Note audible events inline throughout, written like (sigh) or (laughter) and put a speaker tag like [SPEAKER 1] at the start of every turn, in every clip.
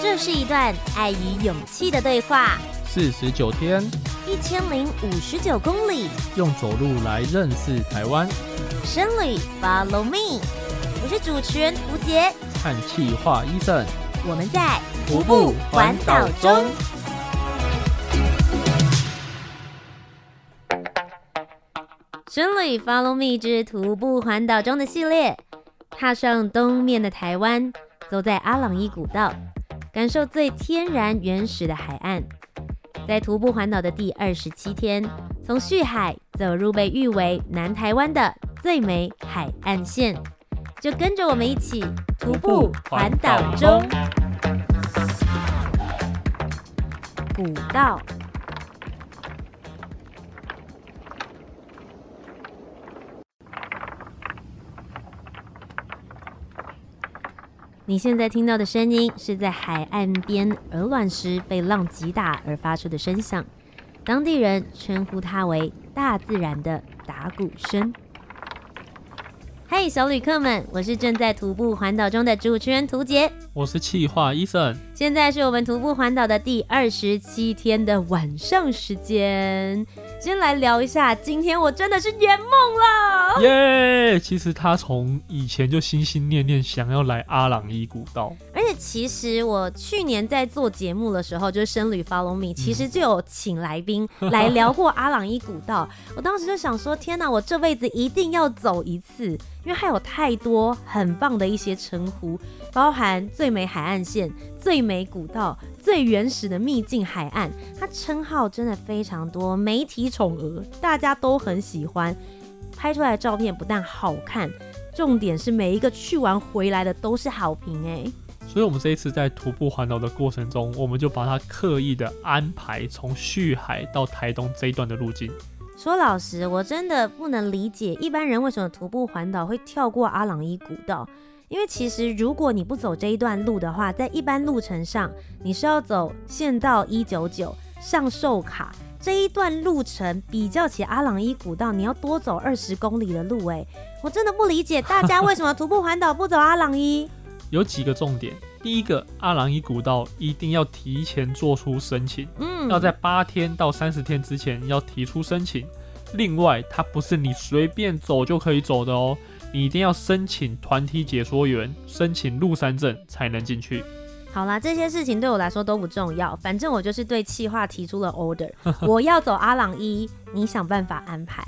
[SPEAKER 1] 这是一段爱与勇气的对话。
[SPEAKER 2] 四十九天，
[SPEAKER 1] 一千零五十九公里，
[SPEAKER 2] 用走路来认识台湾。
[SPEAKER 1] 深旅，Follow me，我是主持人吴杰，
[SPEAKER 2] 和企划 Eason，
[SPEAKER 1] 我们在徒步环岛中。深旅，Follow me 之徒步环岛中的系列，踏上东面的台湾，走在阿朗伊古道。感受最天然原始的海岸，在徒步环岛的第二十七天，从旭海走入被誉为南台湾的最美海岸线，就跟着我们一起徒步环岛中。古道。你现在听到的声音是在海岸边鹅卵石被浪击打而发出的声响，当地人称呼它为大自然的打鼓声。嘿，小旅客们，我是正在徒步环岛中的主持人图杰，
[SPEAKER 2] 我是企划 Eason，
[SPEAKER 1] 现在是我们徒步环岛的第二十七天的晚上时间。先来聊一下，今天我真的是圆梦了
[SPEAKER 2] 耶其实他从以前就心心念念想要来阿朗伊古道，
[SPEAKER 1] 而且其实我去年在做节目的时候，就是深旅 Follow Me，其实就有请来宾 (laughs) 来聊过阿朗伊古道。我当时就想说，天哪，我这辈子一定要走一次，因为还有太多很棒的一些称呼，包含最美海岸线、最美古道。最原始的秘境海岸，它称号真的非常多，媒体宠儿，大家都很喜欢。拍出来的照片不但好看，重点是每一个去完回来的都是好评哎。
[SPEAKER 2] 所以，我们这一次在徒步环岛的过程中，我们就把它刻意的安排从旭海到台东这一段的路径。
[SPEAKER 1] 说老实，我真的不能理解一般人为什么徒步环岛会跳过阿朗伊古道。因为其实，如果你不走这一段路的话，在一般路程上，你是要走县道一九九上寿卡这一段路程，比较起阿朗伊古道，你要多走二十公里的路。哎，我真的不理解 (laughs) 大家为什么徒步环岛不走阿朗伊。
[SPEAKER 2] 有几个重点，第一个，阿朗伊古道一定要提前做出申请，嗯，要在八天到三十天之前要提出申请。另外，它不是你随便走就可以走的哦。你一定要申请团体解说员，申请入山证才能进去。
[SPEAKER 1] 好啦，这些事情对我来说都不重要，反正我就是对企划提出了 order，(laughs) 我要走阿朗一，你想办法安排。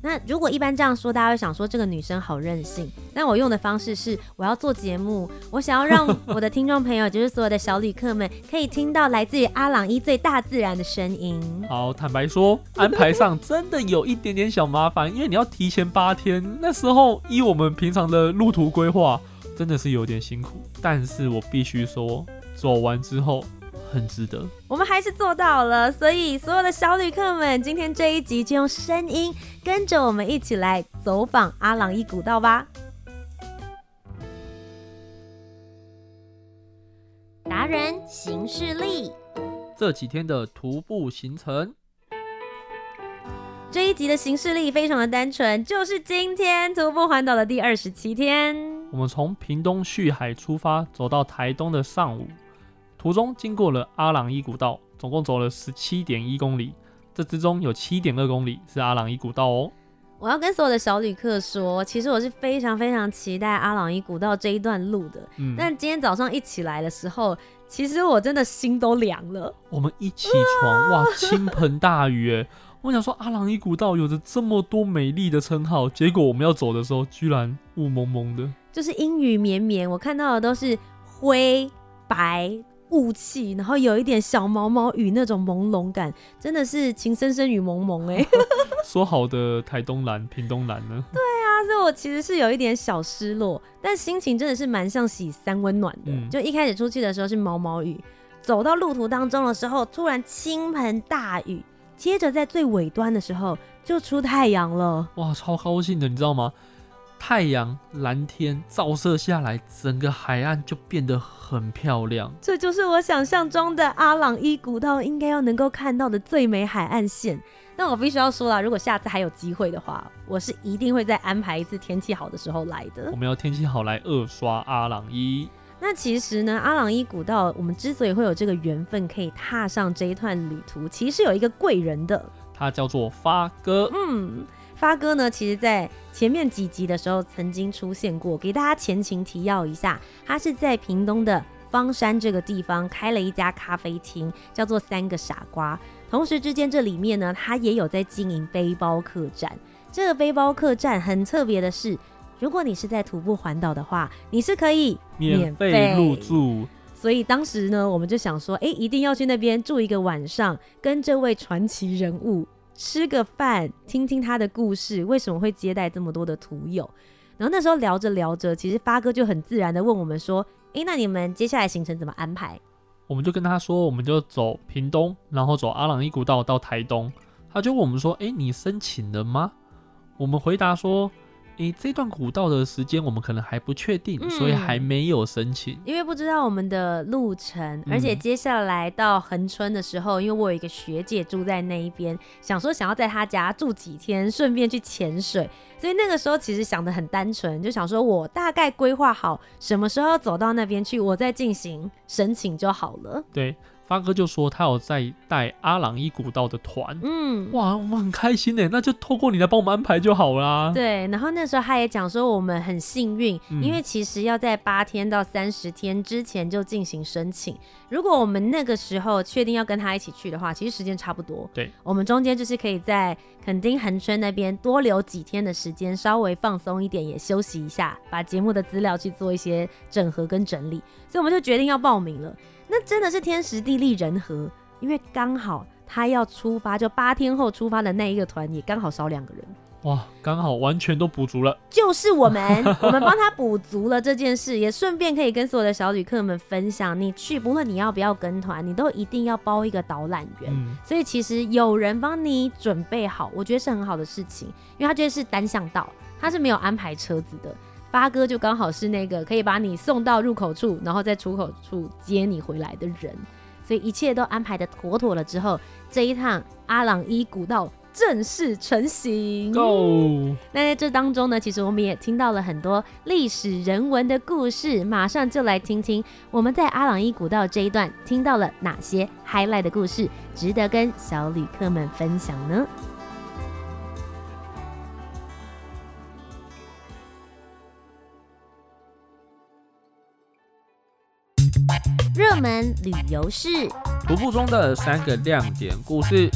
[SPEAKER 1] 那如果一般这样说，大家会想说这个女生好任性。但我用的方式是，我要做节目，我想要让我的听众朋友，就是所有的小旅客们，可以听到来自于阿朗伊最大自然的声音。
[SPEAKER 2] 好，坦白说，安排上真的有一点点小麻烦，因为你要提前八天，那时候依我们平常的路途规划，真的是有点辛苦。但是我必须说，走完之后。很值得，
[SPEAKER 1] 我们还是做到了。所以，所有的小旅客们，今天这一集就用声音跟着我们一起来走访阿朗伊古道吧。达人行事历，
[SPEAKER 2] 这几天的徒步行程。
[SPEAKER 1] 这一集的行事历非常的单纯，就是今天徒步环岛的第二十七天。
[SPEAKER 2] 我们从屏东旭海出发，走到台东的上午。途中经过了阿朗伊古道，总共走了十七点一公里，这之中有七点二公里是阿朗伊古道哦。
[SPEAKER 1] 我要跟所有的小旅客说，其实我是非常非常期待阿朗伊古道这一段路的。嗯，但今天早上一起来的时候，其实我真的心都凉了。
[SPEAKER 2] 我们一起床，(laughs) 哇，倾盆大雨哎！我想说阿朗伊古道有着这么多美丽的称号，结果我们要走的时候，居然雾蒙蒙的，
[SPEAKER 1] 就是阴雨绵绵。我看到的都是灰白。雾气，然后有一点小毛毛雨那种朦胧感，真的是情深深雨蒙蒙哎。(laughs)
[SPEAKER 2] 说好的台东蓝、屏东蓝呢？(laughs)
[SPEAKER 1] 对啊，所以我其实是有一点小失落，但心情真的是蛮像洗三温暖的。嗯、就一开始出去的时候是毛毛雨，走到路途当中的时候突然倾盆大雨，接着在最尾端的时候就出太阳了。
[SPEAKER 2] 哇，超高兴的，你知道吗？太阳、蓝天照射下来，整个海岸就变得很漂亮。
[SPEAKER 1] 这就是我想象中的阿朗伊古道应该要能够看到的最美海岸线。那我必须要说啦，如果下次还有机会的话，我是一定会再安排一次天气好的时候来的。
[SPEAKER 2] 我们要天气好来二刷阿朗伊。
[SPEAKER 1] 那其实呢，阿朗伊古道，我们之所以会有这个缘分可以踏上这一段旅途，其实有一个贵人的，
[SPEAKER 2] 他叫做发哥。
[SPEAKER 1] 嗯，发哥呢，其实在前面几集的时候曾经出现过，给大家前情提要一下，他是在屏东的方山这个地方开了一家咖啡厅，叫做三个傻瓜。同时之间，这里面呢，他也有在经营背包客栈。这个背包客栈很特别的是，如果你是在徒步环岛的话，你是可以
[SPEAKER 2] 免费入住。
[SPEAKER 1] 所以当时呢，我们就想说，哎，一定要去那边住一个晚上，跟这位传奇人物吃个饭，听听他的故事，为什么会接待这么多的徒友。然后那时候聊着聊着，其实发哥就很自然的问我们说，诶，那你们接下来行程怎么安排？
[SPEAKER 2] 我们就跟他说，我们就走屏东，然后走阿朗一古道到台东。他就问我们说：“诶，你申请了吗？”我们回答说。诶，这段古道的时间我们可能还不确定，嗯，所以还没有申请。
[SPEAKER 1] 因为不知道我们的路程，而且接下来到恒春的时候，嗯，因为我有一个学姐住在那一边，想说想要在她家住几天，顺便去潜水，所以那个时候其实想的很单纯，就想说我大概规划好什么时候要走到那边去，我再进行申请就好了。
[SPEAKER 2] 对。发哥就说他有在带阿朗伊古道的团，嗯，哇，我们很开心呢，那就透过你来帮我们安排就好啦。
[SPEAKER 1] 对，然后那时候他也讲说我们很幸运，嗯，因为其实要在八天到三十天之前就进行申请。如果我们那个时候确定要跟他一起去的话，其实时间差不多。
[SPEAKER 2] 对，我
[SPEAKER 1] 们中间就是可以在垦丁恒春那边多留几天的时间，稍微放松一点，也休息一下，把节目的资料去做一些整合跟整理。所以我们就决定要报名了。那真的是天时地利人和，因为刚好他要出发，就八天后出发的那一个团也刚好少两个人，
[SPEAKER 2] 哇，刚好完全都补足了。
[SPEAKER 1] 就是我们，(laughs) 我们帮他补足了这件事，也顺便可以跟所有的小旅客们分享，你去不论你要不要跟团，你都一定要包一个导览员。嗯。所以其实有人帮你准备好，我觉得是很好的事情，因为他觉得是单向道，他是没有安排车子的。发哥就刚好是那个可以把你送到入口处，然后在出口处接你回来的人，所以一切都安排的妥妥了之后，这一趟阿朗伊古道正式成行。
[SPEAKER 2] Go！
[SPEAKER 1] 那在这当中呢，其实我们也听到了很多历史人文的故事，马上就来听听我们在阿朗伊古道这一段听到了哪些 highlight 的故事，值得跟小旅客们分享呢？门旅游事，
[SPEAKER 2] 徒步中的三个亮点故事。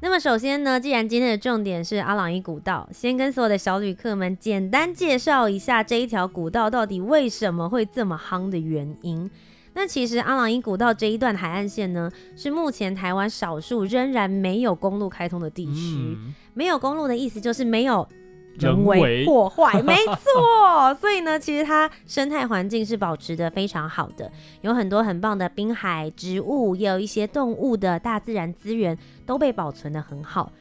[SPEAKER 1] 那么首先呢，既然今天的重点是阿朗伊古道，先跟所有的小旅客们简单介绍一下这一条古道到底为什么会这么夯的原因。那其实阿朗伊古道这一段海岸线呢，是目前台湾少数仍然没有公路开通的地区。嗯。没有公路的意思就是没有。人为破坏，(laughs) 没错。所以呢，其实它生态环境是保持的非常好的，有很多很棒的滨海植物，也有一些动物的大自然资源都被保存的很好。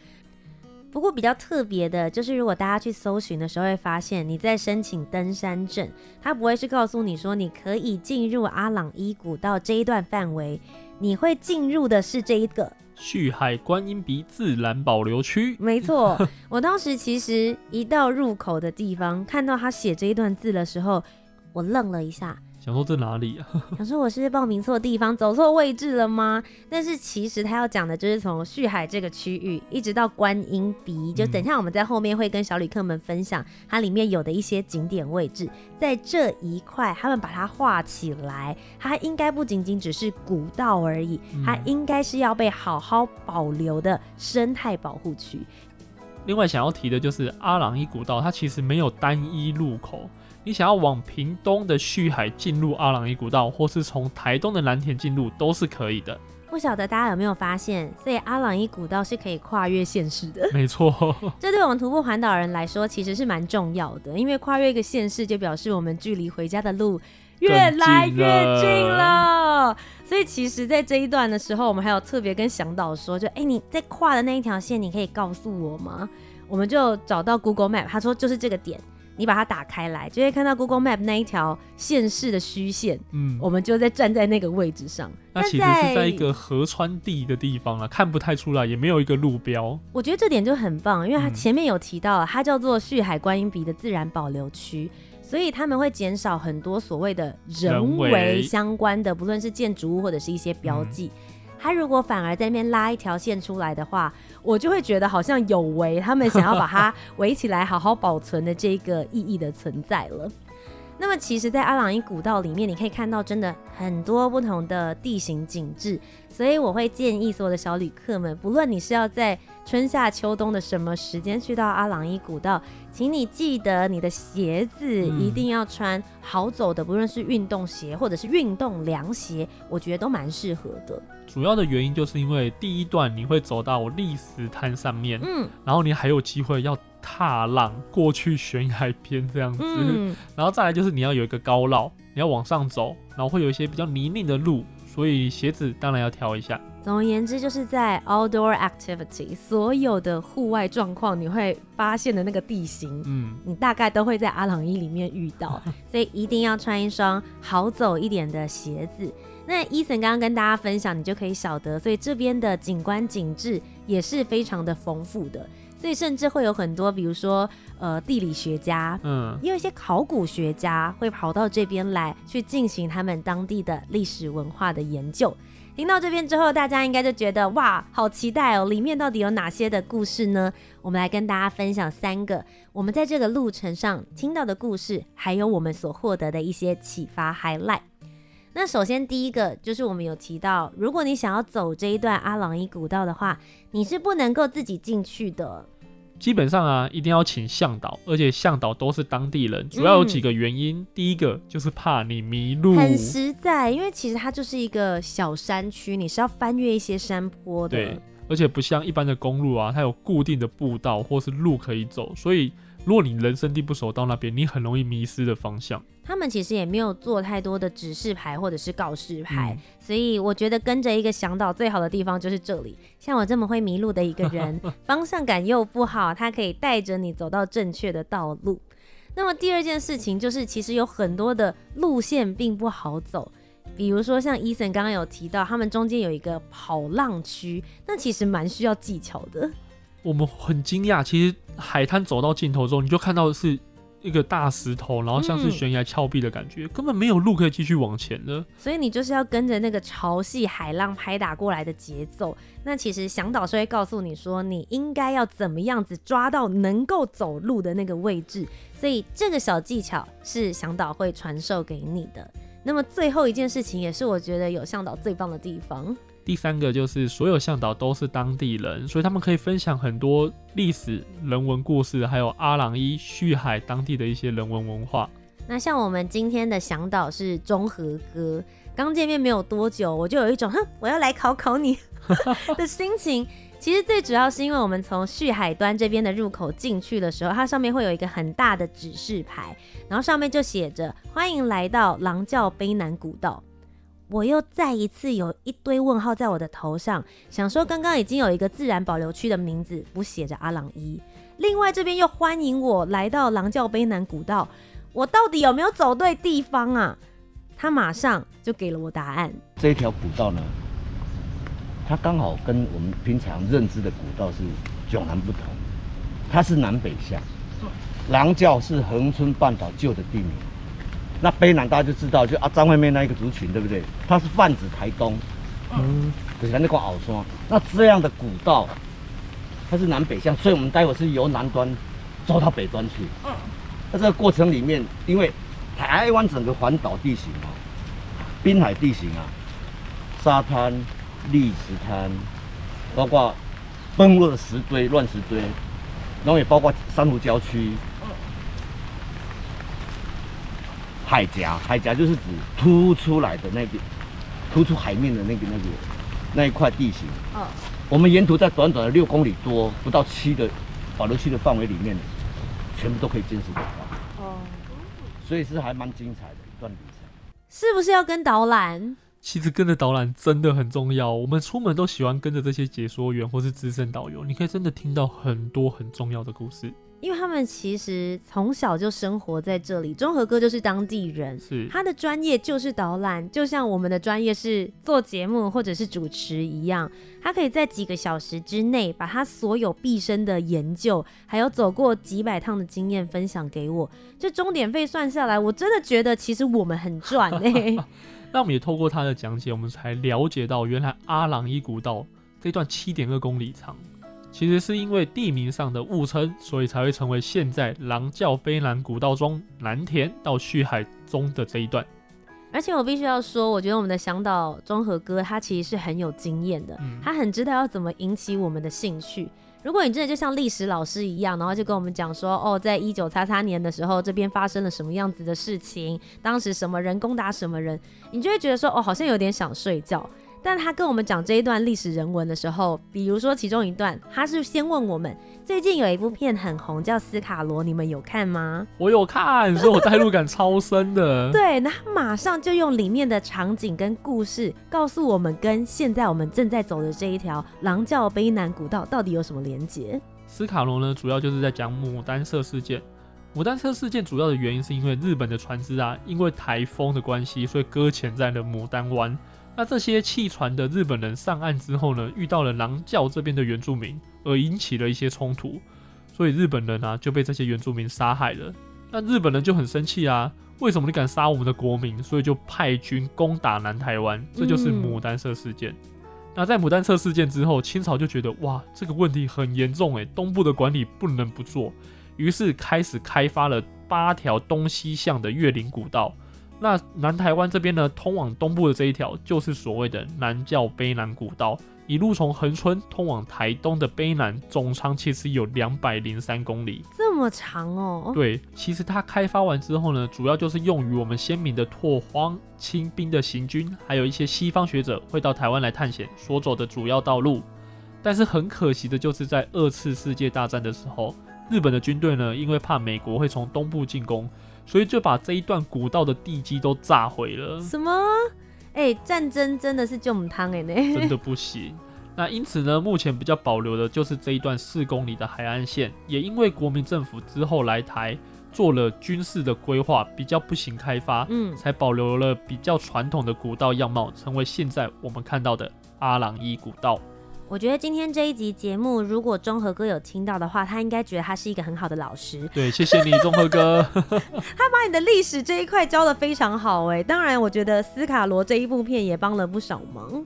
[SPEAKER 1] 不过比较特别的就是，如果大家去搜寻的时候，会发现你在申请登山证，它不会是告诉你说你可以进入阿朗伊古道这一段范围，你会进入的是这一个。
[SPEAKER 2] 旭海观音鼻自然保留区，
[SPEAKER 1] 没 (laughs) 错。我当时其实一到入口的地方，看到他写这一段字的时候，我愣了一下。
[SPEAKER 2] 想说这哪里啊？(laughs)
[SPEAKER 1] 想说我是报名错地方，走错位置了吗？但是其实他要讲的就是从旭海这个区域一直到观音鼻，就等一下我们在后面会跟小旅客们分享它里面有的一些景点位置，在这一块他们把它画起来，它应该不仅仅只是古道而已，它应该是要被好好保留的生态保护区。
[SPEAKER 2] 另外想要提的就是阿朗伊古道，它其实没有单一入口。你想要往屏东的旭海进入阿朗伊古道，或是从台东的蓝田进入，都是可以的。
[SPEAKER 1] 不晓得大家有没有发现，所以阿朗伊古道是可以跨越县市的。
[SPEAKER 2] 没错，(laughs)
[SPEAKER 1] 这对我们徒步环岛人来说，其实是蛮重要的，因为跨越一个县市，就表示我们距离回家的路越来越近了。所以其实，在这一段的时候，我们还有特别跟向导说，就哎、欸，你在跨的那一条线，你可以告诉我吗？我们就找到 Google Map，他说就是这个点。你把它打开来，就会看到 Google Map 那一条县市的虚线。嗯，我们就在站在那个位置上。
[SPEAKER 2] 那其实是在一个河川地的地方啊，看不太出来，也没有一个路标。
[SPEAKER 1] 我觉得这点就很棒，因为它前面有提到，它叫做旭海观音鼻的自然保留区，所以他们会减少很多所谓的人为相关的，不论是建筑物或者是一些标记。他如果反而在那边拉一条线出来的话，我就会觉得好像有违他们想要把它 (laughs) 围起来好好保存的这个意义的存在了。那么，其实，在阿朗伊古道里面，你可以看到真的很多不同的地形景致，所以我会建议所有的小旅客们，不论你是要在春夏秋冬的什么时间去到阿朗伊古道，请你记得你的鞋子一定要穿好走的，不论是运动鞋或者是运动凉鞋，我觉得都蛮适合的。
[SPEAKER 2] 主要的原因就是因为第一段你会走到礫石滩上面，嗯，然后你还有机会要。踏浪过去悬崖边这样子，嗯，(laughs) 然后再来就是你要有一个高绕，你要往上走，然后会有一些比较泥泞的路，所以鞋子当然要挑一下。
[SPEAKER 1] 总而言之，就是在 outdoor activity 所有的户外状况，你会发现的那个地形，嗯，你大概都会在阿朗伊里面遇到，(laughs) 所以一定要穿一双好走一点的鞋子。那 Eason 刚刚跟大家分享，你就可以晓得，所以这边的景观景致也是非常的丰富的。所以甚至会有很多，比如说呃地理学家，嗯，也有一些考古学家会跑到这边来去进行他们当地的历史文化的研究。听到这边之后，大家应该就觉得哇，好期待哦！里面到底有哪些的故事呢？我们来跟大家分享三个我们在这个路程上听到的故事，还有我们所获得的一些启发 highlight。那首先第一个就是我们有提到，如果你想要走这一段阿朗伊古道的话，你是不能够自己进去的。
[SPEAKER 2] 基本上啊，一定要请向导，而且向导都是当地人。主要有几个原因，嗯、第一个就是怕你迷路，
[SPEAKER 1] 很实在，因为其实它就是一个小山区，你是要翻越一些山坡的。
[SPEAKER 2] 对，而且不像一般的公路啊，它有固定的步道或是路可以走，所以。如果你人生地不熟到那边，你很容易迷失的方向。
[SPEAKER 1] 他们其实也没有做太多的指示牌或者是告示牌，嗯、所以我觉得跟着一个向导最好的地方就是这里。像我这么会迷路的一个人，(laughs) 方向感又不好，他可以带着你走到正确的道路。那么第二件事情就是，其实有很多的路线并不好走，比如说像 Eason 刚刚有提到，他们中间有一个跑浪区，那其实蛮需要技巧的。
[SPEAKER 2] 我们很惊讶，其实海滩走到尽头之后，你就看到的是一个大石头，然后像是悬崖峭壁的感觉，嗯、根本没有路可以继续往前了。
[SPEAKER 1] 所以你就是要跟着那个潮汐、海浪拍打过来的节奏。那其实向导是会告诉你说，你应该要怎么样子抓到能够走路的那个位置。所以这个小技巧是向导会传授给你的。那么最后一件事情，也是我觉得有向导最棒的地方。
[SPEAKER 2] 第三个就是所有向导都是当地人，所以他们可以分享很多历史人文故事，还有阿朗伊旭海当地的一些人文文化。
[SPEAKER 1] 那像我们今天的向导是中和哥，刚见面没有多久，我就有一种哼，我要来考考你 (laughs) 的心情。其实最主要是因为我们从旭海端这边的入口进去的时候，它上面会有一个很大的指示牌，然后上面就写着欢迎来到狼教卑南古道。我又再一次有一堆问号在我的头上，想说刚刚已经有一个自然保留区的名字不写着阿朗伊，另外这边又欢迎我来到狼教卑南古道，我到底有没有走对地方啊？他马上就给了我答案。
[SPEAKER 3] 这一条古道呢，它刚好跟我们平常认知的古道是迥然不同，它是南北向，狼教是恒春半岛旧的地名。那卑南大家就知道，就啊张惠妹那一个族群，对不对？它是泛指台东，嗯，就是那个鳌山。那这样的古道，它是南北向，所以我们待会是由南端走到北端去。嗯，那这个过程里面，因为台湾整个环岛地形啊，滨海地形啊，沙滩、砾石滩，包括崩落的石堆、乱石堆，然后也包括珊瑚礁区。海岬，海岬就是指凸出来的那个，突出海面的那个那个那一块地形。嗯，我们沿途在短短的六公里多，不到七的保留区的范围里面，全部都可以见识得到。哦，所以是还蛮精彩的一段旅程。
[SPEAKER 1] 是不是要跟导览？
[SPEAKER 2] 其实跟着导览真的很重要。我们出门都喜欢跟着这些解说员或是资深导游，你可以真的听到很多很重要的故事。
[SPEAKER 1] 因为他们其实从小就生活在这里，中和哥就是当地人，
[SPEAKER 2] 是
[SPEAKER 1] 他的专业就是导览，就像我们的专业是做节目或者是主持一样，他可以在几个小时之内把他所有毕生的研究，还有走过几百趟的经验分享给我。这钟点费算下来，我真的觉得其实我们很赚哎、(laughs) 欸。(laughs)
[SPEAKER 2] 那我们也透过他的讲解，我们才了解到原来阿朗伊古道这段七点二公里长。其实是因为地名上的误称，所以才会成为现在狼叫飞南古道中南田到旭海中的这一段。
[SPEAKER 1] 而且我必须要说，我觉得我们的向导中和哥他其实是很有经验的，嗯、他很知道要怎么引起我们的兴趣。如果你真的就像历史老师一样，然后就跟我们讲说，哦，在一九叉叉年的时候，这边发生了什么样子的事情，当时什么人攻打什么人，你就会觉得说，哦，好像有点想睡觉。但他跟我们讲这一段历史人文的时候，比如说其中一段，他是先问我们最近有一部片很红，叫《斯卡罗》，你们有看吗？
[SPEAKER 2] 我有看，所以我代入感超深的。
[SPEAKER 1] 对，那他马上就用里面的场景跟故事告诉我们，跟现在我们正在走的这一条狼叫卑南古道到底有什么连结？
[SPEAKER 2] 斯卡罗呢，主要就是在讲牡丹社事件。牡丹社事件主要的原因是因为日本的船只啊，因为台风的关系，所以搁浅在了牡丹湾。那这些弃船的日本人上岸之后呢，遇到了狼叫这边的原住民，而引起了一些冲突，所以日本人啊就被这些原住民杀害了。那日本人就很生气啊，为什么你敢杀我们的国民？所以就派军攻打南台湾，这就是牡丹社事件。那在牡丹社事件之后，清朝就觉得哇，这个问题很严重诶，东部的管理不能不做，于是开始开发了八条东西向的越岭古道。那南台湾这边呢，通往东部的这一条就是所谓的南叫卑南古道，一路从恒春通往台东的卑南，总长其实有两百零三公里，
[SPEAKER 1] 这么长哦。
[SPEAKER 2] 对，其实它开发完之后呢，主要就是用于我们先民的拓荒、清兵的行军，还有一些西方学者会到台湾来探险所走的主要道路。但是很可惜的就是在二次世界大战的时候，日本的军队呢，因为怕美国会从东部进攻。所以就把这一段古道的地基都炸毁了。
[SPEAKER 1] 什么？哎、欸，战争真的是救母汤哎呢？
[SPEAKER 2] 真的不行。那因此呢，目前比较保留的就是这一段四公里的海岸线，也因为国民政府之后来台做了军事的规划，比较不行开发，嗯，才保留了比较传统的古道样貌，成为现在我们看到的阿朗伊古道。
[SPEAKER 1] 我觉得今天这一集节目，如果中和哥有听到的话，他应该觉得他是一个很好的老师。
[SPEAKER 2] 对，谢谢你，中和哥。(laughs)
[SPEAKER 1] 他把你的历史这一块教的非常好哎。当然，我觉得斯卡罗这一部片也帮了不少忙。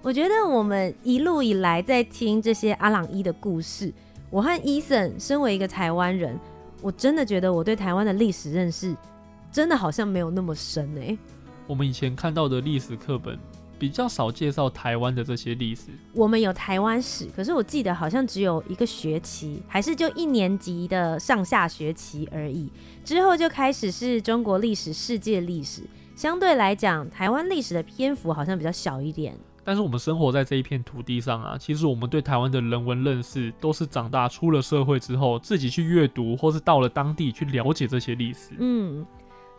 [SPEAKER 1] 我觉得我们一路以来在听这些阿朗伊的故事，我和伊森身为一个台湾人，我真的觉得我对台湾的历史认识真的好像没有那么深哎。
[SPEAKER 2] 我们以前看到的历史课本。比较少介绍台湾的这些历史。
[SPEAKER 1] 我们有台湾史，可是我记得好像只有一个学期，还是就一年级的上下学期而已。之后就开始是中国历史、世界历史。相对来讲，台湾历史的篇幅好像比较小一点。
[SPEAKER 2] 但是我们生活在这一片土地上啊，其实我们对台湾的人文认识，都是长大出了社会之后，自己去阅读，或是到了当地去了解这些历史。
[SPEAKER 1] 嗯。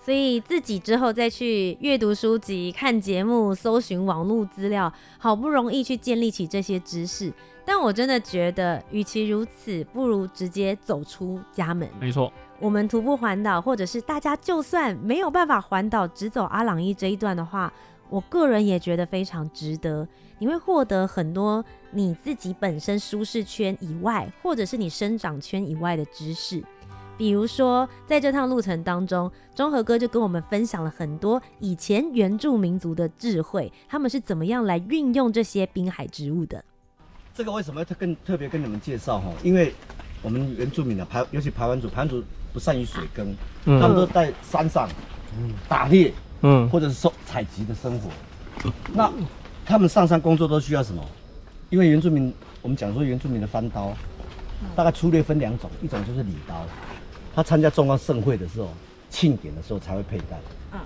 [SPEAKER 1] 所以自己之后再去阅读书籍、看节目、搜寻网络资料，好不容易去建立起这些知识。但我真的觉得，与其如此，不如直接走出家门。
[SPEAKER 2] 没错，
[SPEAKER 1] 我们徒步环岛，或者是大家就算没有办法环岛，只走阿朗伊这一段的话，我个人也觉得非常值得。你会获得很多你自己本身舒适圈以外，或者是你生长圈以外的知识。比如说，在这趟路程当中，中和哥就跟我们分享了很多以前原住民族的智慧，他们是怎么样来运用这些滨海植物的。
[SPEAKER 3] 这个为什么要特跟特别跟你们介绍哈？因为我们原住民的排，尤其排湾族，排湾族不善于水耕，嗯、他们都在山上打猎，嗯，或者是收采集的生活。那他们上山工作都需要什么？因为原住民，我们讲说原住民的翻刀，大概粗略分两种，一种就是礼刀。他参加重要盛会的时候，庆典的时候才会佩戴。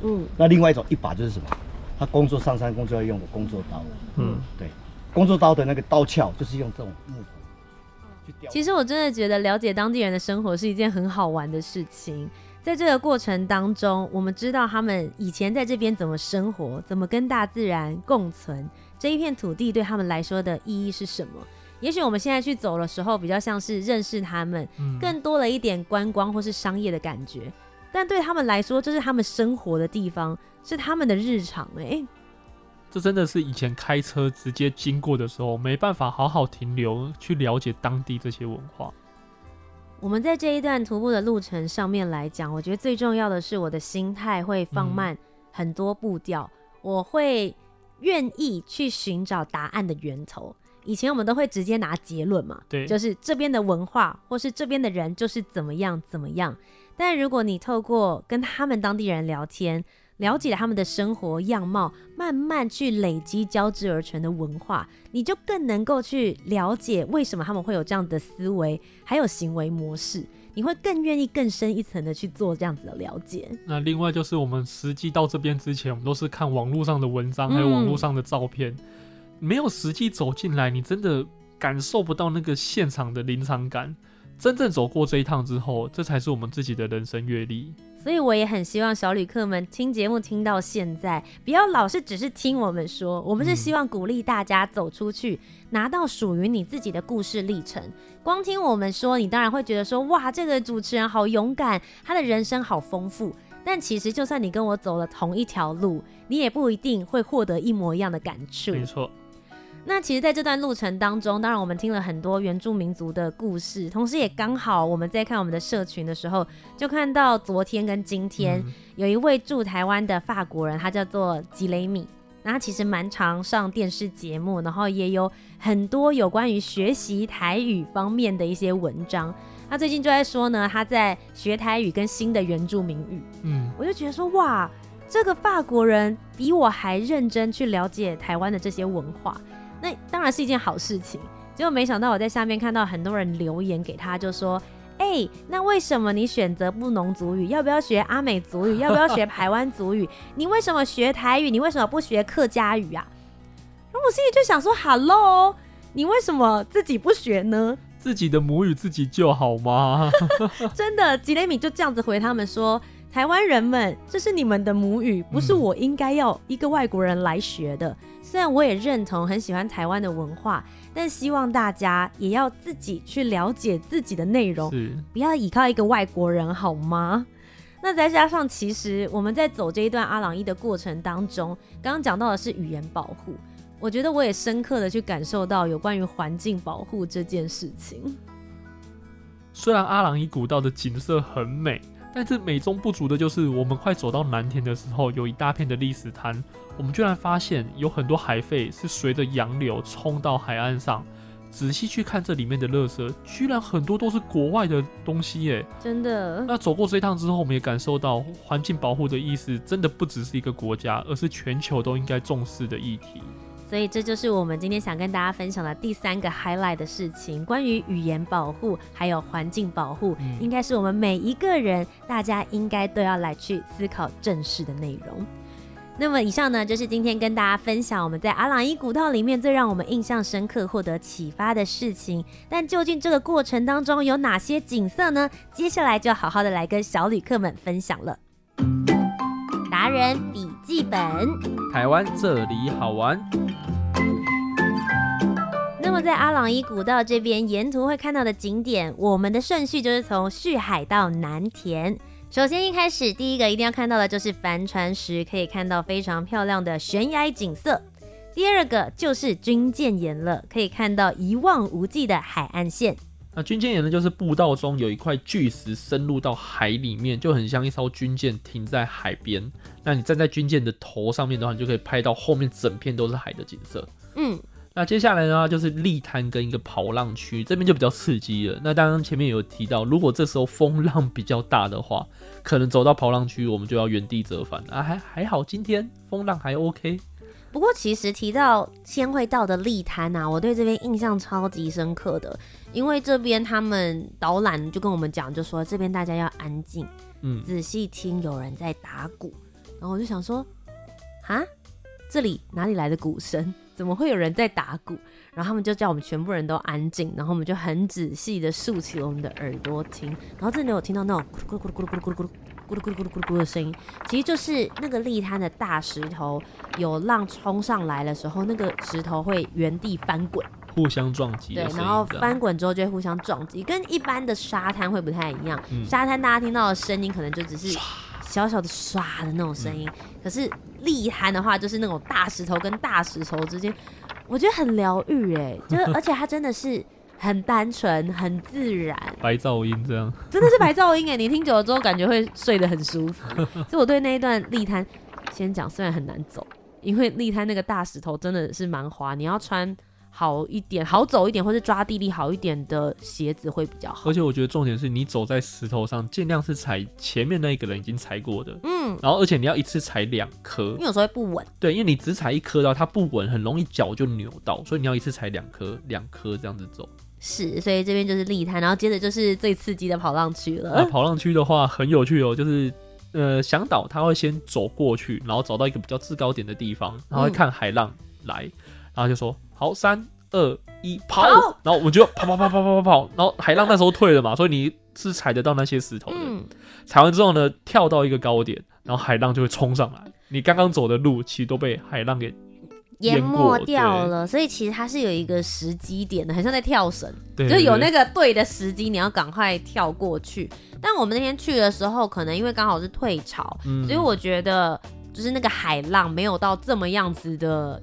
[SPEAKER 3] 嗯，那另外一种一把就是什么？他工作上山工作要用的工作刀。嗯，对，工作刀的那个刀鞘就是用这种木头去雕。
[SPEAKER 1] 其实我真的觉得了解当地人的生活是一件很好玩的事情。在这个过程当中，我们知道他们以前在这边怎么生活，怎么跟大自然共存，这一片土地对他们来说的意义是什么。也许我们现在去走的时候，比较像是认识他们，
[SPEAKER 2] 嗯，
[SPEAKER 1] 更多了一点观光或是商业的感觉。但对他们来说，这是他们生活的地方，是他们的日常。哎，
[SPEAKER 2] 这真的是以前开车直接经过的时候，没办法好好停留去了解当地这些文化。
[SPEAKER 1] 我们在这一段徒步的路程上面来讲，我觉得最重要的是我的心态会放慢很多步调，嗯，我会愿意去寻找答案的源头。以前我们都会直接拿结论嘛，
[SPEAKER 2] 对，
[SPEAKER 1] 就是这边的文化或是这边的人就是怎么样怎么样。但如果你透过跟他们当地人聊天，了解他们的生活样貌，慢慢去累积交织而成的文化，你就更能够去了解为什么他们会有这样的思维，还有行为模式。你会更愿意更深一层的去做这样子的了解。
[SPEAKER 2] 那另外就是我们实际到这边之前，我们都是看网络上的文章，还有网络上的照片。嗯没有实际走进来，你真的感受不到那个现场的临场感。真正走过这一趟之后，这才是我们自己的人生阅历。
[SPEAKER 1] 所以我也很希望小旅客们听节目听到现在，不要老是只是听我们说。我们是希望鼓励大家走出去，嗯、拿到属于你自己的故事历程。光听我们说，你当然会觉得说，哇，这个主持人好勇敢，他的人生好丰富。但其实，就算你跟我走了同一条路，你也不一定会获得一模一样的感触。
[SPEAKER 2] 没错。
[SPEAKER 1] 那其实，在这段路程当中，当然我们听了很多原住民族的故事，同时也刚好我们在看我们的社群的时候，就看到昨天跟今天有一位驻台湾的法国人，他叫做吉雷米，那他其实蛮常上电视节目，然后也有很多有关于学习台语方面的一些文章。他最近就在说呢，他在学台语跟新的原住民语，嗯，我就觉得说哇，这个法国人比我还认真去了解台湾的这些文化。那当然是一件好事情，结果没想到我在下面看到很多人留言给他，就说：“哎、欸，那为什么你选择布农族语？要不要学阿美族语？要不要学台湾族语？你为什么学台语？你为什么不学客家语啊？”然后我心里就想说：“Hello，你为什么自己不学呢？(laughs)
[SPEAKER 2] 自己的母语自己就好吗？” (laughs)
[SPEAKER 1] 真的，吉雷米就这样子回他们说：“台湾人们，这是你们的母语，不是我应该要一个外国人来学的。”虽然我也认同很喜欢台湾的文化，但希望大家也要自己去了解自己的内容，不要依靠一个外国人，好吗？那再加上，其实我们在走这一段阿朗伊的过程当中，刚刚讲到的是语言保护，我觉得我也深刻的去感受到有关于环境保护这件事情。
[SPEAKER 2] 虽然阿朗伊古道的景色很美。但是美中不足的就是，我们快走到南田的时候，有一大片的礫石滩，我们居然发现有很多海废是随着洋流冲到海岸上。仔细去看这里面的垃圾，居然很多都是国外的东西耶！
[SPEAKER 1] 真的。
[SPEAKER 2] 那走过这一趟之后，我们也感受到环境保护的意思，真的不只是一个国家，而是全球都应该重视的议题。
[SPEAKER 1] 所以这就是我们今天想跟大家分享的第三个 highlight 的事情，关于语言保护还有环境保护，嗯，应该是我们每一个人大家应该都要来去思考正视的内容。那么以上呢，就是今天跟大家分享我们在阿朗伊古道里面最让我们印象深刻、获得启发的事情。但究竟这个过程当中有哪些景色呢？接下来就好好的来跟小旅客们分享了。达人笔记本，
[SPEAKER 2] 台湾这里好玩。
[SPEAKER 1] 那么在阿朗伊古道这边，沿途会看到的景点，我们的顺序就是从旭海到南田。首先一开始，第一个一定要看到的就是帆船时，可以看到非常漂亮的悬崖景色。第二个就是军舰岩了，可以看到一望无际的海岸线。
[SPEAKER 2] 那军舰岩呢，就是步道中有一块巨石深入到海里面，就很像一艘军舰停在海边。那你站在军舰的头上面的话，你就可以拍到后面整片都是海的景色。嗯。那接下来呢，就是立滩跟一个跑浪区，这边就比较刺激了。那当然前面有提到，如果这时候风浪比较大的话，可能走到跑浪区，我们就要原地折返啊。还还好，今天风浪还 OK。
[SPEAKER 1] 不过其实提到先会到的立滩啊，我对这边印象超级深刻的，因为这边他们导览就跟我们讲，就说这边大家要安静，嗯，仔细听有人在打鼓，然后我就想说，啊，这里哪里来的鼓声？怎么会有人在打鼓？然后他们就叫我们全部人都安静，然后我们就很仔细的竖起了我们的耳朵听，然后真的有听到那种咕噜咕噜咕噜咕噜咕噜咕噜咕噜咕噜咕噜咕噜的声音，其实就是那个利滩的大石头有浪冲上来的时候，那个石头会原地翻滚，
[SPEAKER 2] 互相撞击。
[SPEAKER 1] 对，然后翻滚之后就会互相撞击，跟一般的沙滩会不太一样。嗯、沙滩大家听到的声音可能就只是小小的刷的那种声音，嗯、可是立滩的话就是那种大石头跟大石头之间，我觉得很疗愈哎，就是 (laughs) 而且它真的是。很单纯，很自然，
[SPEAKER 2] 白噪音这样，
[SPEAKER 1] 真的是白噪音哎！你听久了之后，感觉会睡得很舒服。(laughs) 所以我对那一段立滩，先讲，虽然很难走，因为立滩那个大石头真的是蛮滑，你要穿好一点、好走一点，或是抓地力好一点的鞋子会比较好。
[SPEAKER 2] 而且我觉得重点是你走在石头上，尽量是踩前面那一个人已经踩过的，嗯，然后而且你要一次踩两颗，
[SPEAKER 1] 因为有时候会不稳。
[SPEAKER 2] 对，因为你只踩一颗的话，它不稳，很容易脚就扭到，所以你要一次踩两颗，两颗这样子走。
[SPEAKER 1] 是，所以这边就是立滩，然后接着就是最刺激的跑浪区了。那
[SPEAKER 2] 跑浪区的话很有趣哦，就是呃，向导他会先走过去，然后找到一个比较制高点的地方，然后会看海浪来，嗯、然后就说好，三二一跑，跑然后我们就跑跑跑跑跑跑跑，然后海浪那时候退了嘛，所以你是踩得到那些石头的。嗯、踩完之后呢，跳到一个高点，然后海浪就会冲上来，你刚刚走的路其实都被海浪给。
[SPEAKER 1] 淹没掉了，所以其实它是有一个时机点的，很像在跳绳，就有那个对的时机，你要赶快跳过去。但我们那天去的时候，可能因为刚好是退潮，嗯、所以我觉得就是那个海浪没有到这么样子的。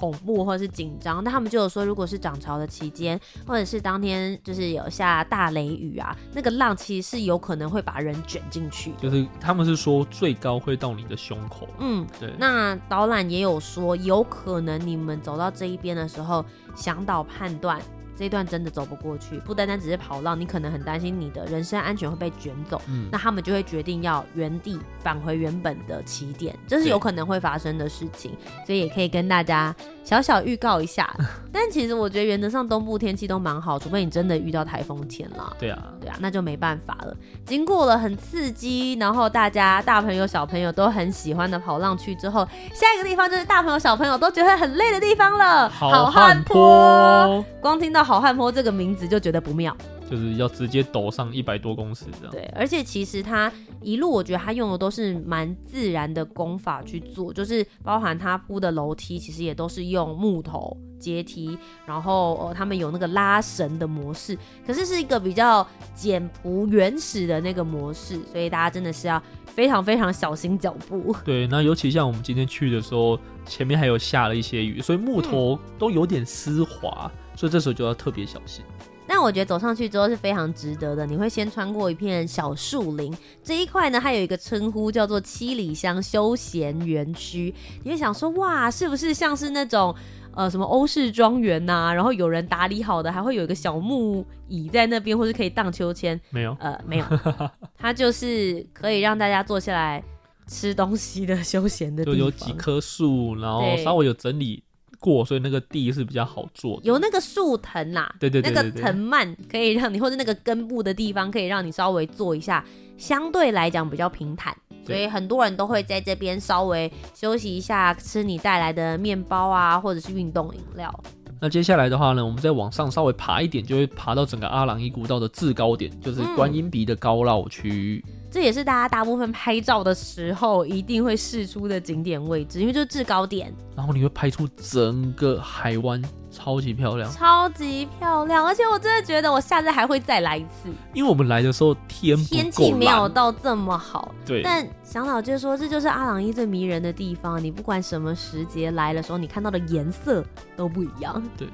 [SPEAKER 1] 恐怖或者是紧张，那他们就有说，如果是涨潮的期间，或者是当天就是有下大雷雨啊，那个浪其实是有可能会把人卷进去。
[SPEAKER 2] 就是他们是说最高会到你的胸口。
[SPEAKER 1] 嗯，对。那导览也有说，有可能你们走到这一边的时候，向导判断。这一段真的走不过去，不单单只是跑浪，你可能很担心你的人身安全会被卷走，嗯，那他们就会决定要原地返回原本的起点，这是有可能会发生的事情，所以也可以跟大家小小预告一下。(laughs) 但其实我觉得原则上东部天气都蛮好，除非你真的遇到台风天了。
[SPEAKER 2] 对啊，
[SPEAKER 1] 对啊，那就没办法了。经过了很刺激，然后大家大朋友小朋友都很喜欢的跑浪去之后，下一个地方就是大朋友小朋友都觉得很累的地方了——好汉坡。光听到。好汉坡这个名字就觉得不妙，
[SPEAKER 2] 就是要直接抖上一百多公尺这样。
[SPEAKER 1] 对，而且其实他一路，我觉得他用的都是蛮自然的功法去做，就是包含他铺的楼梯，其实也都是用木头阶梯，然后呃，他们有那个拉绳的模式，可是是一个比较简朴原始的那个模式，所以大家真的是要非常非常小心脚步。
[SPEAKER 2] 对，那尤其像我们今天去的时候，前面还有下了一些雨，所以木头都有点湿滑。嗯所以这时候就要特别小心。
[SPEAKER 1] 但我觉得走上去之后是非常值得的。你会先穿过一片小树林，这一块呢，它有一个称呼叫做七里香休闲园区。你会想说，哇，是不是像是那种呃什么欧式庄园呐？然后有人打理好的，还会有一个小木椅在那边，或是可以荡秋千？
[SPEAKER 2] 没有，
[SPEAKER 1] 呃，没有，(laughs) 它就是可以让大家坐下来吃东西的休闲的地方。
[SPEAKER 2] 就有几棵树，然后稍微有整理。过，所以那个地是比较好做的，
[SPEAKER 1] 有那个树藤啦，
[SPEAKER 2] 对对对，
[SPEAKER 1] 那个藤蔓可以让你，或者那个根部的地方可以让你稍微坐一下，相对来讲比较平坦，所以很多人都会在这边稍微休息一下，吃你带来的面包啊，或者是运动饮料。
[SPEAKER 2] 那接下来的话呢，我们再往上稍微爬一点，就会爬到整个阿朗伊古道的制高点，就是观音鼻的高绕区。嗯
[SPEAKER 1] 这也是大家大部分拍照的时候一定会试出的景点位置，因为就是制高点，
[SPEAKER 2] 然后你会拍出整个海湾，超级漂亮，
[SPEAKER 1] 超级漂亮，而且我真的觉得我下次还会再来一次，
[SPEAKER 2] 因为我们来的时候天
[SPEAKER 1] 天气没有到这么好，
[SPEAKER 2] 对，
[SPEAKER 1] 但想老就说这就是阿朗伊最迷人的地方，你不管什么时节来的时候，你看到的颜色都不一样，
[SPEAKER 2] 对。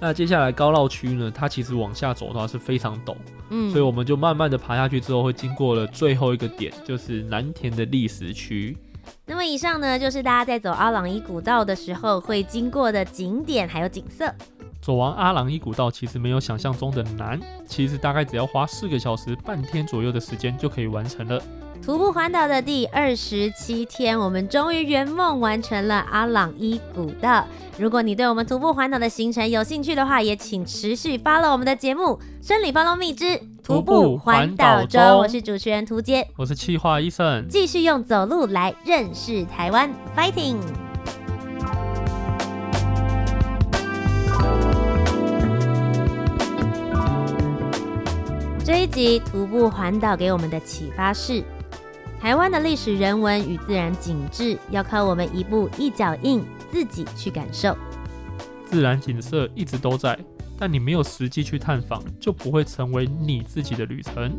[SPEAKER 2] 那接下来高绕区呢，它其实往下走的话是非常陡，嗯，所以我们就慢慢的爬下去之后，会经过了最后一个点，就是南田的历史区。
[SPEAKER 1] 那么以上呢，就是大家在走阿朗伊古道的时候会经过的景点还有景色。
[SPEAKER 2] 走完阿朗伊古道其实没有想象中的难，其实大概只要花四个小时半天左右的时间就可以完成了。
[SPEAKER 1] 徒步环岛的第二十七天，我们终于圆梦完成了阿朗伊古道。如果你对我们徒步环岛的行程有兴趣的话，也请持续 follow 我们的节目《生理 Follow Me 之徒步环岛中》。我是主持人涂杰，
[SPEAKER 2] 我是企划 Eason，
[SPEAKER 1] 继续用走路来认识台湾，Fighting！这一集徒步环岛给我们的启发是。台湾的历史人文与自然景致，要靠我们一步一脚印，自己去感受。
[SPEAKER 2] 自然景色一直都在，但你没有实际去探访，就不会成为你自己的旅程。